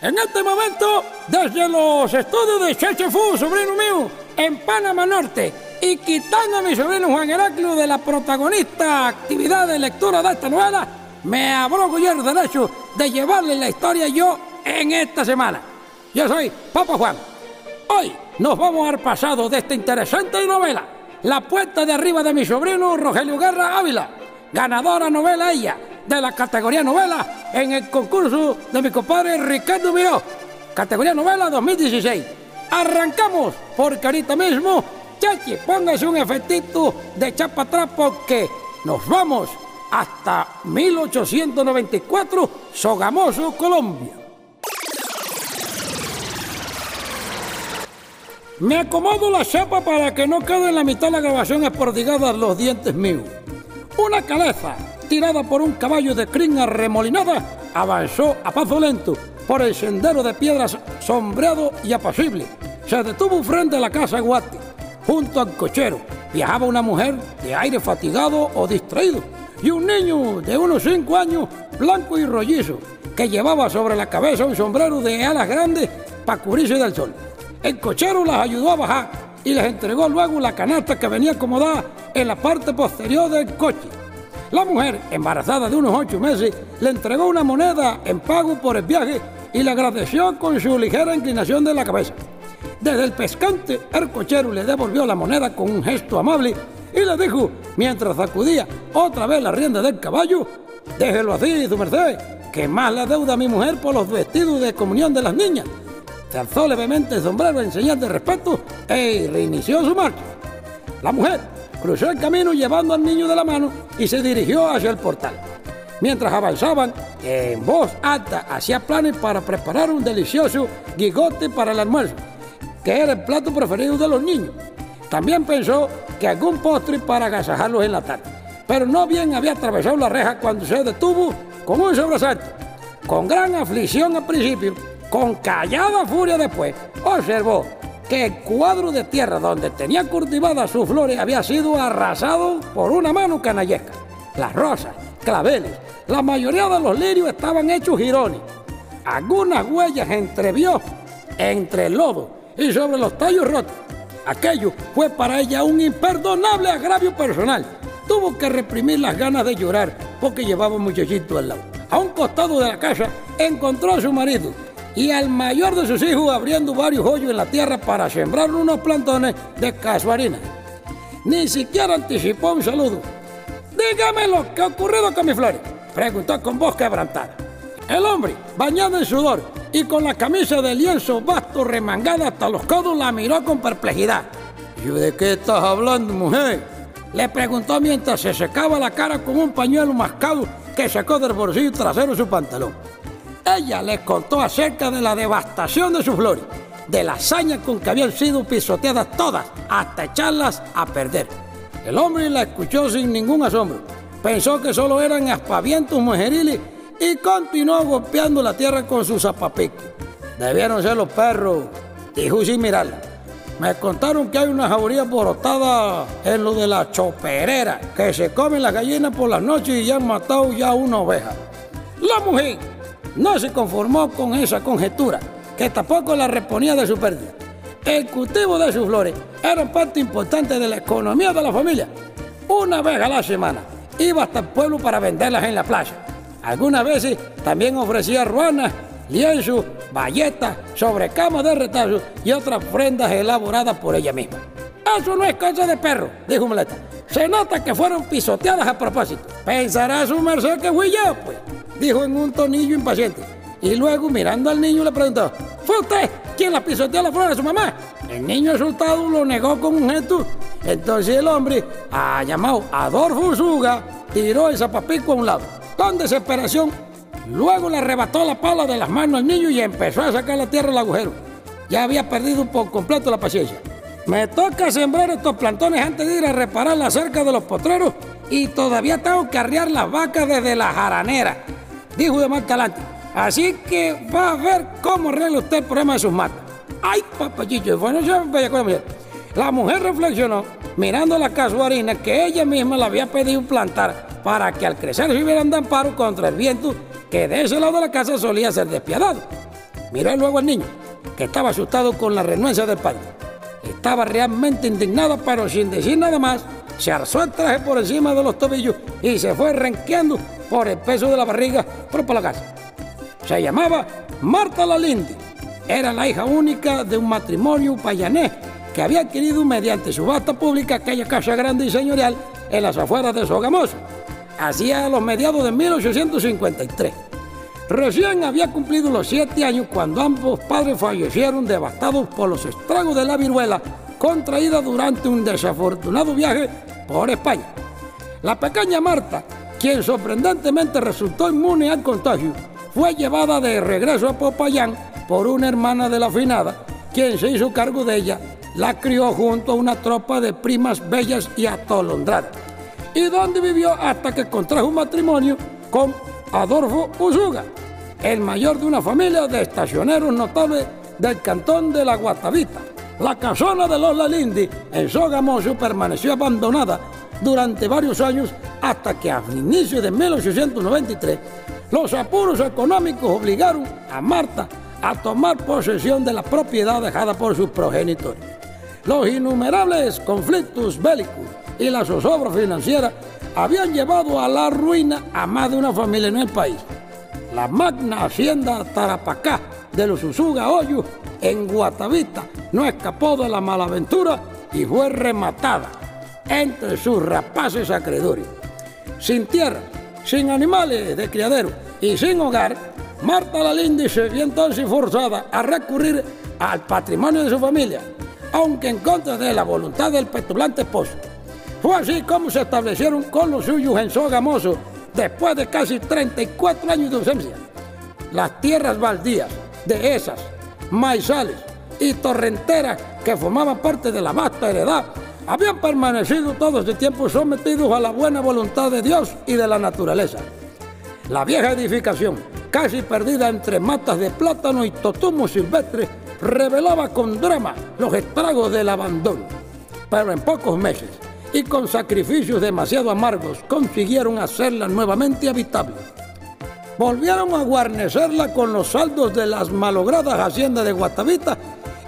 En este momento, desde los estudios de Cheche Fu, sobrino mío, en Panamá Norte, y quitando a mi sobrino Juan Heraclio de la protagonista actividad de lectura de esta novela, me abrogo yo el derecho de llevarle la historia yo en esta semana. Yo soy Papa Juan. Hoy nos vamos al pasado de esta interesante novela, La puerta de arriba de mi sobrino Rogelio Guerra Ávila, ganadora novela ella de la categoría novela en el concurso de mi compadre Ricardo Miró, categoría novela 2016. Arrancamos porque ahorita mismo, Chachi, póngase un efectito de chapa atrás porque nos vamos hasta 1894, Sogamoso, Colombia. Me acomodo la chapa para que no quede en la mitad de la grabación espordigada los dientes míos. Una caleza tirada por un caballo de crin arremolinada, avanzó a paso lento por el sendero de piedras sombreado y apacible. Se detuvo frente a la casa Guati. Junto al cochero viajaba una mujer de aire fatigado o distraído y un niño de unos cinco años, blanco y rollizo, que llevaba sobre la cabeza un sombrero de alas grandes para cubrirse del sol. El cochero las ayudó a bajar y les entregó luego la canasta que venía acomodada en la parte posterior del coche. La mujer, embarazada de unos ocho meses, le entregó una moneda en pago por el viaje y le agradeció con su ligera inclinación de la cabeza. Desde el pescante, el cochero le devolvió la moneda con un gesto amable y le dijo, mientras sacudía otra vez la rienda del caballo, déjelo así, su merced, que más la deuda a mi mujer por los vestidos de comunión de las niñas. Se alzó levemente el sombrero en señal de respeto e reinició su marcha. La mujer cruzó el camino llevando al niño de la mano y se dirigió hacia el portal. Mientras avanzaban, en voz alta hacía planes para preparar un delicioso gigote para el almuerzo, que era el plato preferido de los niños. También pensó que algún postre para agasajarlos en la tarde. Pero no bien había atravesado la reja cuando se detuvo con un sobresalto. Con gran aflicción al principio, con callada furia después, observó que el cuadro de tierra donde tenía cultivadas sus flores había sido arrasado por una mano canallesca. Las rosas, claveles, la mayoría de los lirios estaban hechos jirones. Algunas huellas entrevió entre el lodo y sobre los tallos rotos. Aquello fue para ella un imperdonable agravio personal. Tuvo que reprimir las ganas de llorar porque llevaba un muchachito al lado. A un costado de la casa encontró a su marido, y al mayor de sus hijos abriendo varios hoyos en la tierra para sembrar unos plantones de casuarina. Ni siquiera anticipó un saludo. Dígame lo que ha ocurrido con mi flores, preguntó con voz quebrantada. El hombre, bañado en sudor y con la camisa de lienzo vasto remangada hasta los codos, la miró con perplejidad. ¿Y de qué estás hablando, mujer? Le preguntó mientras se secaba la cara con un pañuelo mascado que sacó del bolsillo trasero de su pantalón. Ella les contó acerca de la devastación de sus flores, de la hazaña con que habían sido pisoteadas todas, hasta echarlas a perder. El hombre la escuchó sin ningún asombro. Pensó que solo eran aspavientos mujeriles y continuó golpeando la tierra con sus zapapicos. Debieron ser los perros, dijo sin mirarla. Me contaron que hay una jauría borotada en lo de la choperera, que se comen las gallinas por las noches y ya han matado ya una oveja. La mujer no se conformó con esa conjetura, que tampoco la reponía de su pérdida. El cultivo de sus flores era parte importante de la economía de la familia. Una vez a la semana iba hasta el pueblo para venderlas en la playa. Algunas veces también ofrecía ruanas, lienzos, bayetas, sobrecamas de retazo y otras prendas elaboradas por ella misma. Eso no es cosa de perro, dijo Muleta. Se nota que fueron pisoteadas a propósito. Pensará su merced que fui pues dijo en un tonillo impaciente. Y luego, mirando al niño, le preguntó, ¿fue usted quien la pisoteó la flor a su mamá? El niño asustado lo negó con un gesto. Entonces el hombre, ah, llamado Adolfo Usuga, tiró el zapapico a un lado. Con desesperación, luego le arrebató la pala de las manos al niño y empezó a sacar la tierra del agujero. Ya había perdido por completo la paciencia. Me toca sembrar estos plantones antes de ir a reparar la cerca de los potreros y todavía tengo que arriar las vacas desde la jaranera dijo de más talante. Así que va a ver cómo arregla usted el problema de sus matas. Ay, papachillo, bueno, yo la mujer. La mujer reflexionó, mirando la casuarina que ella misma le había pedido plantar para que al crecer se hubieran de amparo contra el viento que de ese lado de la casa solía ser despiadado. Miró luego al niño, que estaba asustado con la renuencia del padre. Estaba realmente indignada, pero sin decir nada más, se alzó el traje por encima de los tobillos y se fue renqueando por el peso de la barriga por la casa. Se llamaba Marta Lalindi. Era la hija única de un matrimonio payanés que había adquirido mediante subasta pública aquella casa grande y señorial en las afueras de Sogamoso, hacia los mediados de 1853. Recién había cumplido los siete años cuando ambos padres fallecieron devastados por los estragos de la viruela contraída durante un desafortunado viaje por España. La pequeña Marta, quien sorprendentemente resultó inmune al contagio, fue llevada de regreso a Popayán por una hermana de la finada, quien se hizo cargo de ella, la crió junto a una tropa de primas bellas y atolondradas, y donde vivió hasta que contrajo un matrimonio con Adolfo Usuga, el mayor de una familia de estacioneros notables del cantón de la Guatavita. La casona de los Lalindi en Sogamoso permaneció abandonada durante varios años hasta que a inicio de 1893 los apuros económicos obligaron a Marta a tomar posesión de la propiedad dejada por sus progenitores. Los innumerables conflictos bélicos y la zozobra financiera habían llevado a la ruina a más de una familia en el país. La magna hacienda Tarapacá de los Usuga Hoyos en Guatavita no escapó de la malaventura y fue rematada entre sus rapaces acreedores. Sin tierra, sin animales de criadero y sin hogar, Marta Lalindi se vio entonces forzada a recurrir al patrimonio de su familia, aunque en contra de la voluntad del petulante esposo. Fue así como se establecieron con los suyos en Sogamoso después de casi 34 años de ausencia. Las tierras baldías, dehesas, maizales y torrenteras que formaban parte de la vasta heredad habían permanecido todo este tiempo sometidos a la buena voluntad de Dios y de la naturaleza. La vieja edificación, casi perdida entre matas de plátano y totumos silvestres, revelaba con drama los estragos del abandono. Pero en pocos meses, y con sacrificios demasiado amargos consiguieron hacerla nuevamente habitable. Volvieron a guarnecerla con los saldos de las malogradas haciendas de Guatavita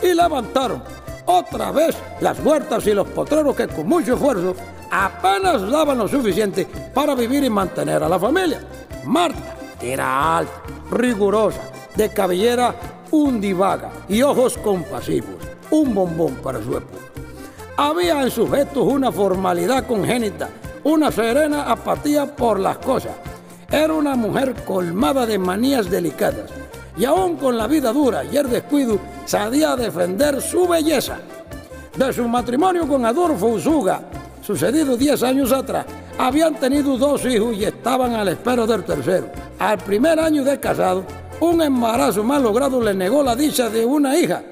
y levantaron otra vez las huertas y los potreros que con mucho esfuerzo apenas daban lo suficiente para vivir y mantener a la familia. Marta era alta, rigurosa, de cabellera undivaga y ojos compasivos, un bombón para su época. Había en sus gestos una formalidad congénita, una serena apatía por las cosas. Era una mujer colmada de manías delicadas y aún con la vida dura y el descuido sabía defender su belleza. De su matrimonio con Adolfo Usuga, sucedido 10 años atrás, habían tenido dos hijos y estaban al espero del tercero. Al primer año de casado, un embarazo mal logrado le negó la dicha de una hija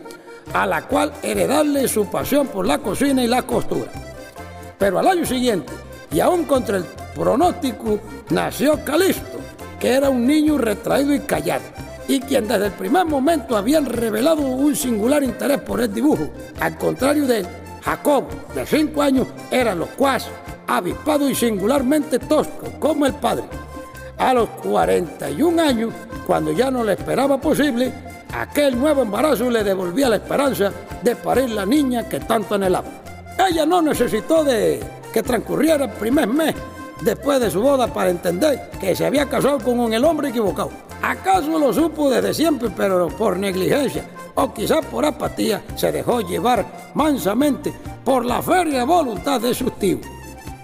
a la cual heredarle su pasión por la cocina y la costura. Pero al año siguiente, y aún contra el pronóstico, nació Calisto, que era un niño retraído y callado, y quien desde el primer momento habían revelado un singular interés por el dibujo. Al contrario de Jacob, de cinco años, era locuaz, avispado y singularmente tosco, como el padre. A los 41 años, cuando ya no le esperaba posible, Aquel nuevo embarazo le devolvía la esperanza de parir la niña que tanto anhelaba. Ella no necesitó de que transcurriera el primer mes después de su boda para entender que se había casado con el hombre equivocado. ¿Acaso lo supo desde siempre, pero por negligencia? O quizás por apatía se dejó llevar mansamente por la férrea voluntad de sus tíos,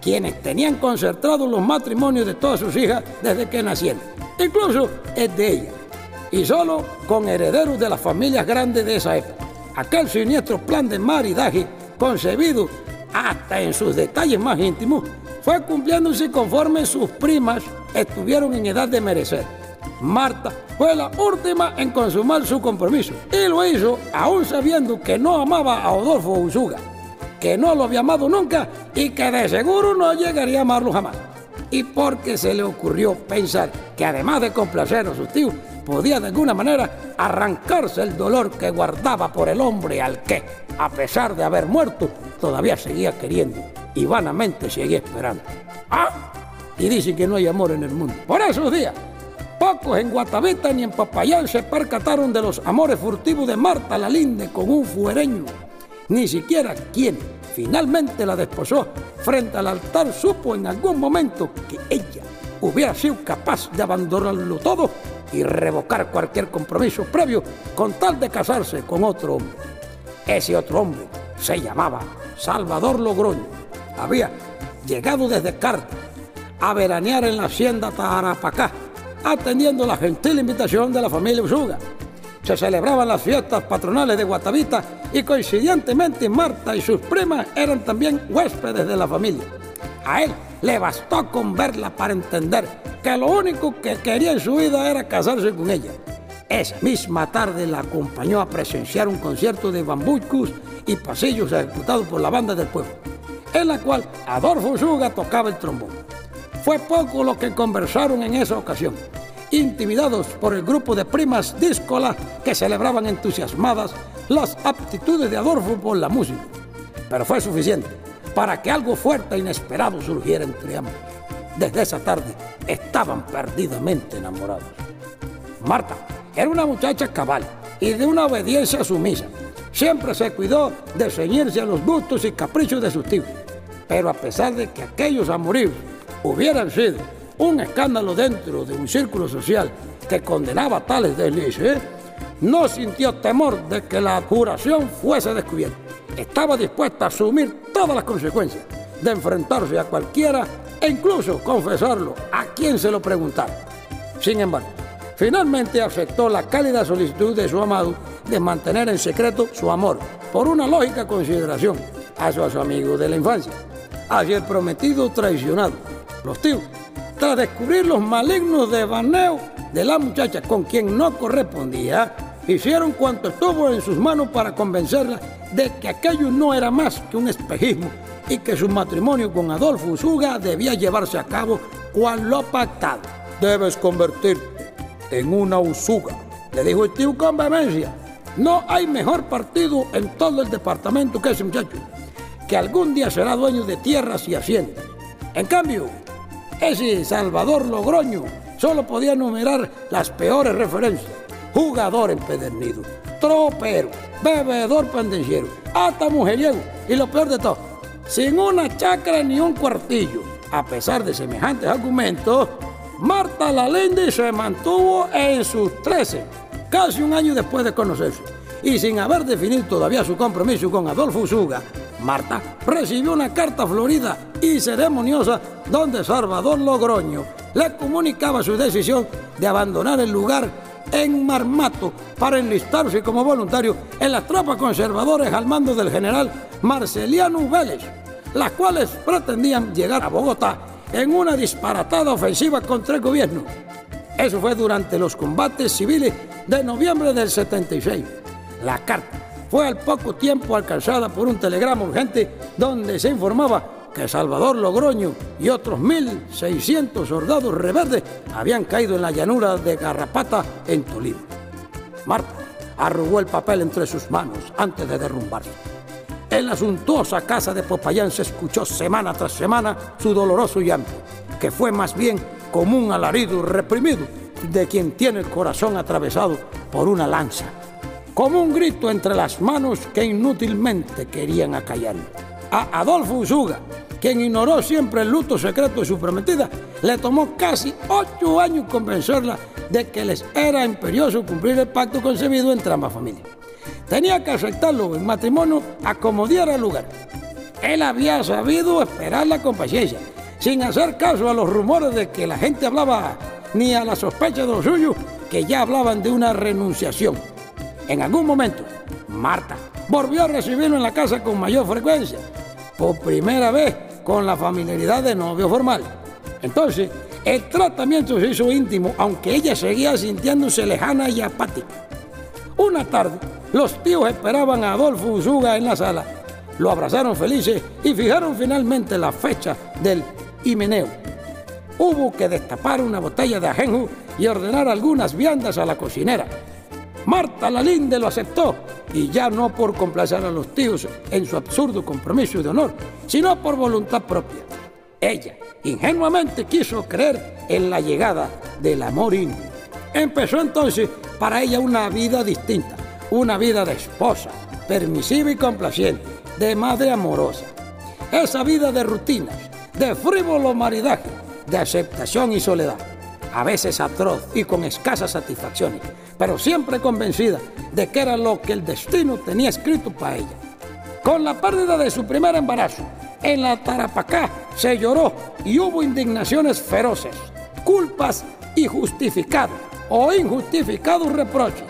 quienes tenían concentrados los matrimonios de todas sus hijas desde que nacieron, incluso el de ella y solo con herederos de las familias grandes de esa época. Aquel siniestro plan de maridaje, concebido hasta en sus detalles más íntimos, fue cumpliéndose conforme sus primas estuvieron en edad de merecer. Marta fue la última en consumar su compromiso y lo hizo aún sabiendo que no amaba a Odolfo Usuga, que no lo había amado nunca y que de seguro no llegaría a amarlo jamás. Y porque se le ocurrió pensar que además de complacer a sus tíos, podía de alguna manera arrancarse el dolor que guardaba por el hombre al que, a pesar de haber muerto, todavía seguía queriendo y vanamente seguía esperando. Ah, y dice que no hay amor en el mundo. Por esos días, Pocos en Guatavita ni en Papayán se percataron de los amores furtivos de Marta Lalinde con un fuereño. Ni siquiera quien finalmente la desposó frente al altar supo en algún momento que ella hubiera sido capaz de abandonarlo todo y revocar cualquier compromiso previo con tal de casarse con otro hombre. Ese otro hombre se llamaba Salvador Logroño. Había llegado desde Carta a veranear en la hacienda Tarapacá, atendiendo la gentil invitación de la familia Usuga. Se celebraban las fiestas patronales de Guatavita y coincidentemente Marta y sus primas eran también huéspedes de la familia. A él le bastó con verla para entender que lo único que quería en su vida era casarse con ella. Esa misma tarde la acompañó a presenciar un concierto de bambucos y pasillos ejecutados por la banda del pueblo, en la cual Adolfo Usuga tocaba el trombón. Fue poco lo que conversaron en esa ocasión, intimidados por el grupo de primas díscolas que celebraban entusiasmadas las aptitudes de Adolfo por la música. Pero fue suficiente para que algo fuerte e inesperado surgiera entre ambos. Desde esa tarde estaban perdidamente enamorados. Marta era una muchacha cabal y de una obediencia sumisa. Siempre se cuidó de ceñirse a los gustos y caprichos de sus tíos. Pero a pesar de que aquellos amoríos hubieran sido un escándalo dentro de un círculo social que condenaba tales deslices, no sintió temor de que la juración fuese descubierta. Estaba dispuesta a asumir todas las consecuencias de enfrentarse a cualquiera e incluso confesarlo a quien se lo preguntara. Sin embargo, finalmente aceptó la cálida solicitud de su amado de mantener en secreto su amor por una lógica consideración hacia su amigo de la infancia, hacia el prometido traicionado. Los tíos tras descubrir los malignos devaneos de la muchacha con quien no correspondía, hicieron cuanto estuvo en sus manos para convencerla de que aquello no era más que un espejismo y que su matrimonio con Adolfo Usuga debía llevarse a cabo cual lo pactado. Debes convertirte en una Usuga, le dijo el tío con vehemencia. No hay mejor partido en todo el departamento que ese muchacho, que algún día será dueño de tierras y haciendas. En cambio, ese Salvador Logroño solo podía enumerar las peores referencias. Jugador empedernido, tropero, bebedor pendenciero, hasta mujeriego y lo peor de todo, sin una chacra ni un cuartillo. A pesar de semejantes argumentos, Marta Lalinde se mantuvo en sus 13, casi un año después de conocerse. Y sin haber definido todavía su compromiso con Adolfo Usuga, Marta recibió una carta florida y ceremoniosa donde Salvador Logroño le comunicaba su decisión de abandonar el lugar en Marmato para enlistarse como voluntario en las tropas conservadoras al mando del general Marceliano Vélez, las cuales pretendían llegar a Bogotá en una disparatada ofensiva contra el gobierno. Eso fue durante los combates civiles de noviembre del 76. La carta fue al poco tiempo alcanzada por un telegrama urgente donde se informaba que Salvador Logroño y otros 1.600 soldados reverdes habían caído en la llanura de Garrapata en Tolima. Marta arrugó el papel entre sus manos antes de derrumbarse. En la suntuosa casa de Popayán se escuchó semana tras semana su doloroso llanto, que fue más bien como un alarido reprimido de quien tiene el corazón atravesado por una lanza como un grito entre las manos que inútilmente querían acallarlo. A Adolfo Usuga, quien ignoró siempre el luto secreto de su prometida, le tomó casi ocho años convencerla de que les era imperioso cumplir el pacto concebido entre ambas familias. Tenía que aceptarlo en matrimonio a como diera lugar. Él había sabido esperarla con paciencia, sin hacer caso a los rumores de que la gente hablaba, ni a la sospecha de los suyos, que ya hablaban de una renunciación. En algún momento, Marta volvió a recibirlo en la casa con mayor frecuencia, por primera vez con la familiaridad de novio formal. Entonces, el tratamiento se hizo íntimo, aunque ella seguía sintiéndose lejana y apática. Una tarde, los tíos esperaban a Adolfo Usuga en la sala. Lo abrazaron felices y fijaron finalmente la fecha del himeneo. Hubo que destapar una botella de ajenjo y ordenar algunas viandas a la cocinera Marta Lalinde lo aceptó, y ya no por complacer a los tíos en su absurdo compromiso de honor, sino por voluntad propia. Ella ingenuamente quiso creer en la llegada del amor íntimo. Empezó entonces para ella una vida distinta, una vida de esposa, permisiva y complaciente, de madre amorosa. Esa vida de rutinas, de frívolo maridaje, de aceptación y soledad, a veces atroz y con escasas satisfacciones, pero siempre convencida de que era lo que el destino tenía escrito para ella. Con la pérdida de su primer embarazo, en la Tarapacá se lloró y hubo indignaciones feroces, culpas y justificados o injustificados reproches.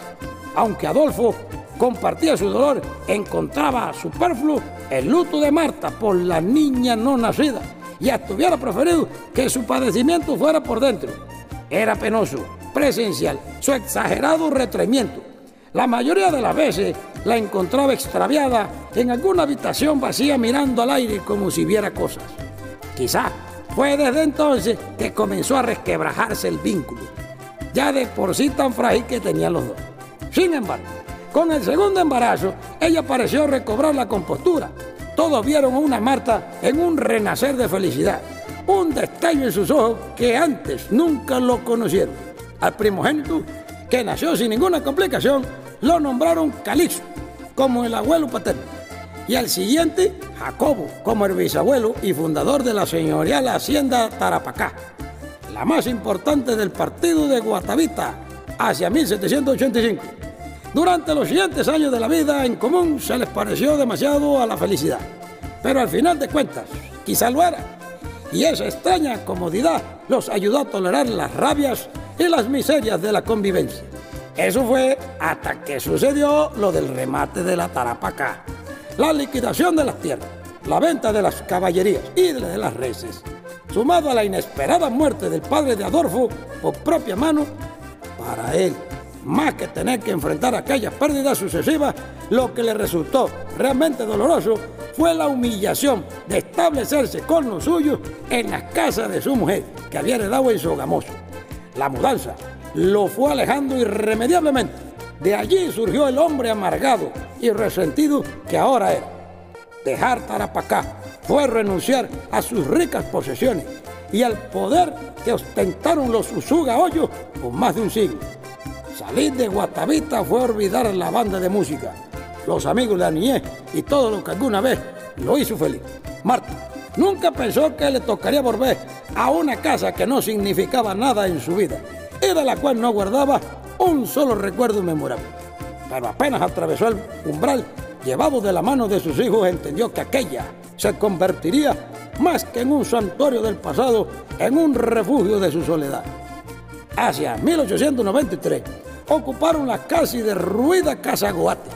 Aunque Adolfo compartía su dolor, encontraba superfluo el luto de Marta por la niña no nacida y hasta hubiera preferido que su padecimiento fuera por dentro. Era penoso, presencial, su exagerado retraimiento. La mayoría de las veces la encontraba extraviada en alguna habitación vacía mirando al aire como si viera cosas. Quizá fue desde entonces que comenzó a resquebrajarse el vínculo ya de por sí tan frágil que tenían los dos. Sin embargo, con el segundo embarazo, ella pareció recobrar la compostura. Todos vieron a una Marta en un renacer de felicidad, un destello en sus ojos que antes nunca lo conocieron. Al primogénito, que nació sin ninguna complicación, lo nombraron Calixto, como el abuelo paterno. Y al siguiente, Jacobo, como el bisabuelo y fundador de la señorial hacienda Tarapacá la más importante del partido de Guatavita, hacia 1785. Durante los siguientes años de la vida en común se les pareció demasiado a la felicidad, pero al final de cuentas, quizá lo era. Y esa extraña comodidad los ayudó a tolerar las rabias y las miserias de la convivencia. Eso fue hasta que sucedió lo del remate de la Tarapacá, la liquidación de las tierras, la venta de las caballerías y de las reses sumado a la inesperada muerte del padre de Adolfo por propia mano, para él, más que tener que enfrentar aquellas pérdidas sucesivas, lo que le resultó realmente doloroso fue la humillación de establecerse con los suyos en la casa de su mujer, que había heredado en Sogamoso. La mudanza lo fue alejando irremediablemente. De allí surgió el hombre amargado y resentido que ahora era. Dejar Tarapacá, fue renunciar a sus ricas posesiones y al poder que ostentaron los Usuga Hoyos por más de un siglo. Salir de Guatavita fue olvidar la banda de música, los amigos de la niñez y todo lo que alguna vez lo hizo feliz. Marta nunca pensó que le tocaría volver a una casa que no significaba nada en su vida y de la cual no guardaba un solo recuerdo memorable. Pero apenas atravesó el umbral, llevado de la mano de sus hijos, entendió que aquella se convertiría más que en un santuario del pasado, en un refugio de su soledad. Hacia 1893 ocuparon la casi derruida Casa Goate,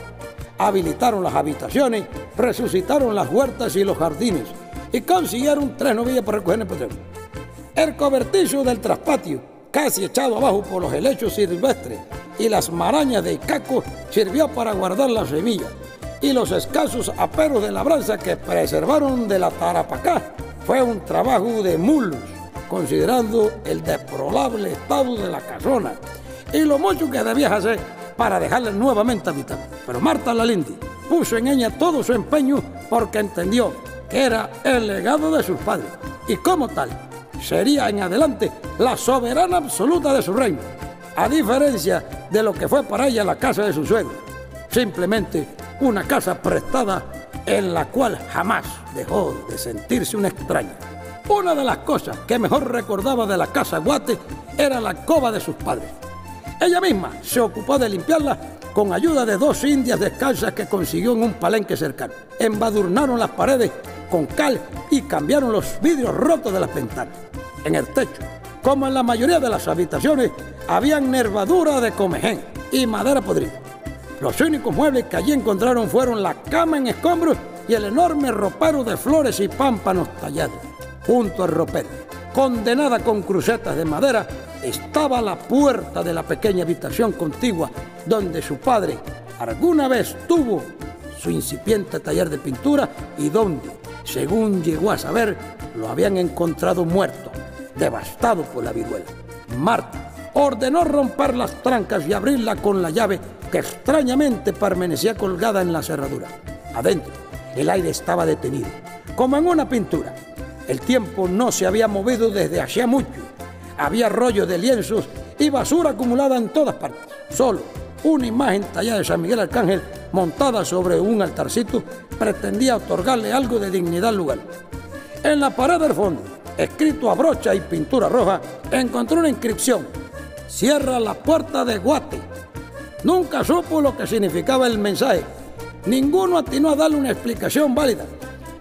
habilitaron las habitaciones, resucitaron las huertas y los jardines y consiguieron tres novillas para recoger el petróleo. El cobertizo del traspatio, casi echado abajo por los helechos silvestres y las marañas de caco, sirvió para guardar las semillas y los escasos aperos de labranza que preservaron de la Tarapacá fue un trabajo de mulos, considerando el deplorable estado de la casona y lo mucho que debías hacer para dejarla nuevamente habitada. Pero Marta Lalindi puso en ella todo su empeño porque entendió que era el legado de sus padres y como tal sería en adelante la soberana absoluta de su reino, a diferencia de lo que fue para ella la casa de su suegro. Simplemente una casa prestada en la cual jamás dejó de sentirse una extraña. Una de las cosas que mejor recordaba de la casa Guate era la cova de sus padres. Ella misma se ocupó de limpiarla con ayuda de dos indias descalzas que consiguió en un palenque cercano. Embadurnaron las paredes con cal y cambiaron los vidrios rotos de las ventanas. En el techo, como en la mayoría de las habitaciones, habían nervadura de comején y madera podrida. Los únicos muebles que allí encontraron fueron la cama en escombros y el enorme ropero de flores y pámpanos tallados. Junto al ropero, condenada con crucetas de madera, estaba la puerta de la pequeña habitación contigua donde su padre alguna vez tuvo su incipiente taller de pintura y donde, según llegó a saber, lo habían encontrado muerto, devastado por la viruela. Marta ordenó romper las trancas y abrirla con la llave que extrañamente permanecía colgada en la cerradura. Adentro, el aire estaba detenido, como en una pintura. El tiempo no se había movido desde hacía mucho. Había rollos de lienzos y basura acumulada en todas partes. Solo una imagen tallada de San Miguel Arcángel montada sobre un altarcito pretendía otorgarle algo de dignidad al lugar. En la pared del fondo, escrito a brocha y pintura roja, encontró una inscripción. Cierra la puerta de Guate. Nunca supo lo que significaba el mensaje. Ninguno atinó a darle una explicación válida.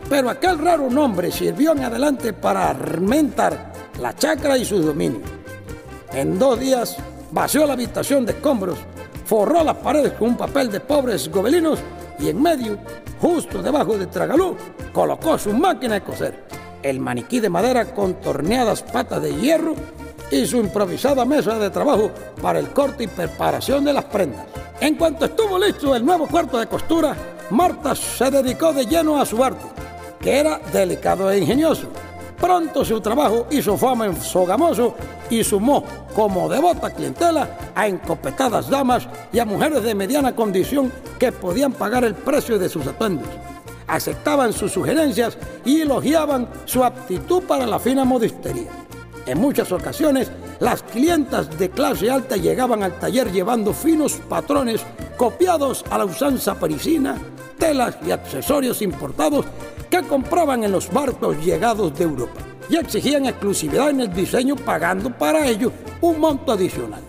Pero aquel raro nombre sirvió en adelante para armentar la chacra y sus dominios. En dos días vació la habitación de escombros forró las paredes con un papel de pobres gobelinos y en medio, justo debajo de Tragalú, colocó su máquina de coser, el maniquí de madera con torneadas patas de hierro y su improvisada mesa de trabajo para el corte y preparación de las prendas. En cuanto estuvo listo el nuevo cuarto de costura, Marta se dedicó de lleno a su arte, que era delicado e ingenioso. Pronto su trabajo hizo fama en Sogamoso y sumó como devota clientela a encopetadas damas y a mujeres de mediana condición que podían pagar el precio de sus atuendos. Aceptaban sus sugerencias y elogiaban su aptitud para la fina modistería. En muchas ocasiones, las clientas de clase alta llegaban al taller llevando finos patrones copiados a la usanza parisina, telas y accesorios importados que compraban en los barcos llegados de Europa. Y exigían exclusividad en el diseño pagando para ello un monto adicional.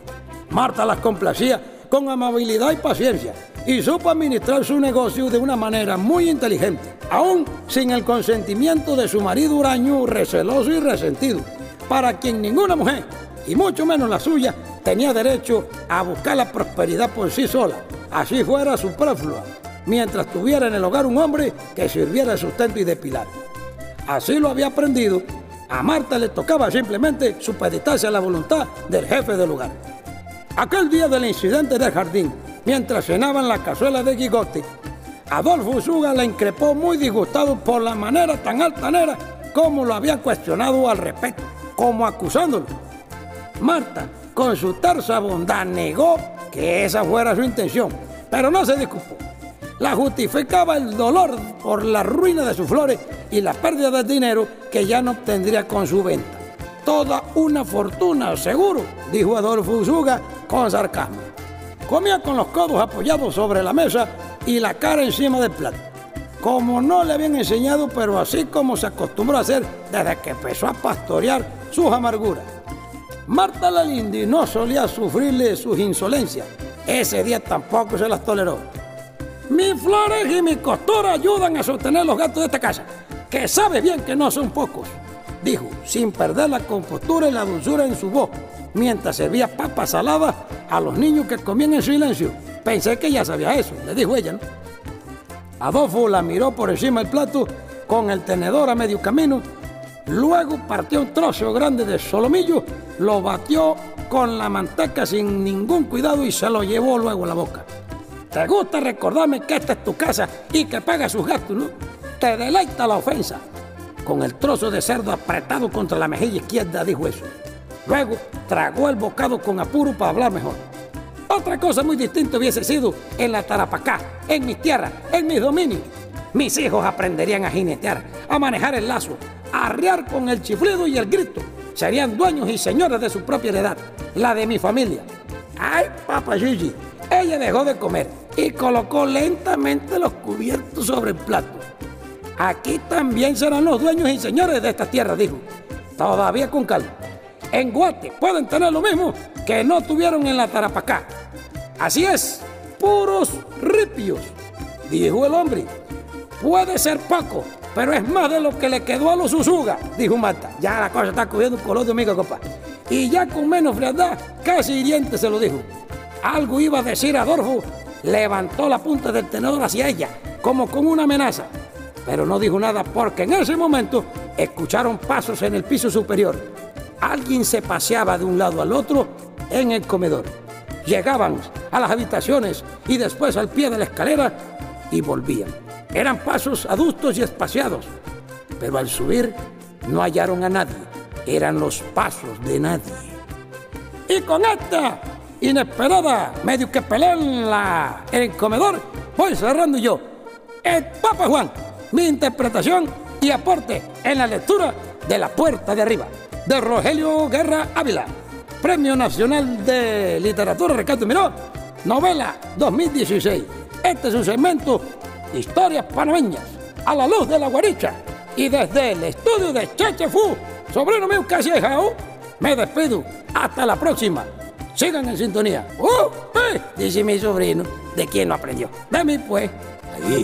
Marta las complacía con amabilidad y paciencia y supo administrar su negocio de una manera muy inteligente, aún sin el consentimiento de su marido huraño receloso y resentido, para quien ninguna mujer, y mucho menos la suya, tenía derecho a buscar la prosperidad por sí sola, así fuera superflua, mientras tuviera en el hogar un hombre que sirviera de sustento y de pilar. Así lo había aprendido a Marta le tocaba simplemente supeditarse a la voluntad del jefe del lugar. Aquel día del incidente del jardín, mientras cenaban la cazuela de Gigotti, Adolfo Usuga le increpó muy disgustado por la manera tan altanera como lo había cuestionado al respecto, como acusándolo. Marta, con su tersa bondad, negó que esa fuera su intención, pero no se disculpó la justificaba el dolor por la ruina de sus flores y la pérdida de dinero que ya no obtendría con su venta. Toda una fortuna, seguro, dijo Adolfo Usuga con sarcasmo. Comía con los codos apoyados sobre la mesa y la cara encima del plato. Como no le habían enseñado, pero así como se acostumbró a hacer desde que empezó a pastorear sus amarguras. Marta Lalindi no solía sufrirle sus insolencias. Ese día tampoco se las toleró. Mis flores y mi costura ayudan a sostener los gatos de esta casa, que sabe bien que no son pocos, dijo, sin perder la compostura y la dulzura en su voz, mientras servía papas saladas a los niños que comían en silencio. Pensé que ya sabía eso, le dijo ella, ¿no? Adolfo la miró por encima del plato con el tenedor a medio camino, luego partió un trozo grande de solomillo, lo batió con la manteca sin ningún cuidado y se lo llevó luego a la boca. Te gusta recordarme que esta es tu casa y que pagas sus gastos, ¿no? Te deleita la ofensa. Con el trozo de cerdo apretado contra la mejilla izquierda dijo eso. Luego tragó el bocado con apuro para hablar mejor. Otra cosa muy distinta hubiese sido en la Tarapacá, en mis tierras, en mis dominios. Mis hijos aprenderían a jinetear, a manejar el lazo, a arriar con el chiflido y el grito. Serían dueños y señores de su propia heredad, la de mi familia. ¡Ay, papá Gigi! Ella dejó de comer y colocó lentamente los cubiertos sobre el plato. Aquí también serán los dueños y señores de esta tierra, dijo. Todavía con calma. En Guate pueden tener lo mismo que no tuvieron en la Tarapacá. Así es, puros ripios, dijo el hombre. Puede ser poco, pero es más de lo que le quedó a los Usuga, dijo Marta. Ya la cosa está cogiendo un color de compa. Y ya con menos frialdad, casi hiriente se lo dijo. Algo iba a decir Adolfo. Levantó la punta del tenedor hacia ella, como con una amenaza. Pero no dijo nada porque en ese momento escucharon pasos en el piso superior. Alguien se paseaba de un lado al otro en el comedor. Llegaban a las habitaciones y después al pie de la escalera y volvían. Eran pasos adustos y espaciados, pero al subir no hallaron a nadie. Eran los pasos de nadie. Y con esta inesperada, medio que peleé en, el comedor, voy cerrando yo. El Papa Juan, mi interpretación y aporte en la lectura de La Puerta de Arriba, de Rogelio Guerra Ávila. Premio Nacional de Literatura Ricardo Miró, novela 2016. Este es un segmento Historias panameñas, a la luz de la guaricha. Y desde el estudio de Cheche Fu, sobrino mío Callejao, me despido. Hasta la próxima. Sigan en sintonía. ¡Uh! Dice mi sobrino, ¿de quién lo aprendió? De mí, pues. Ahí.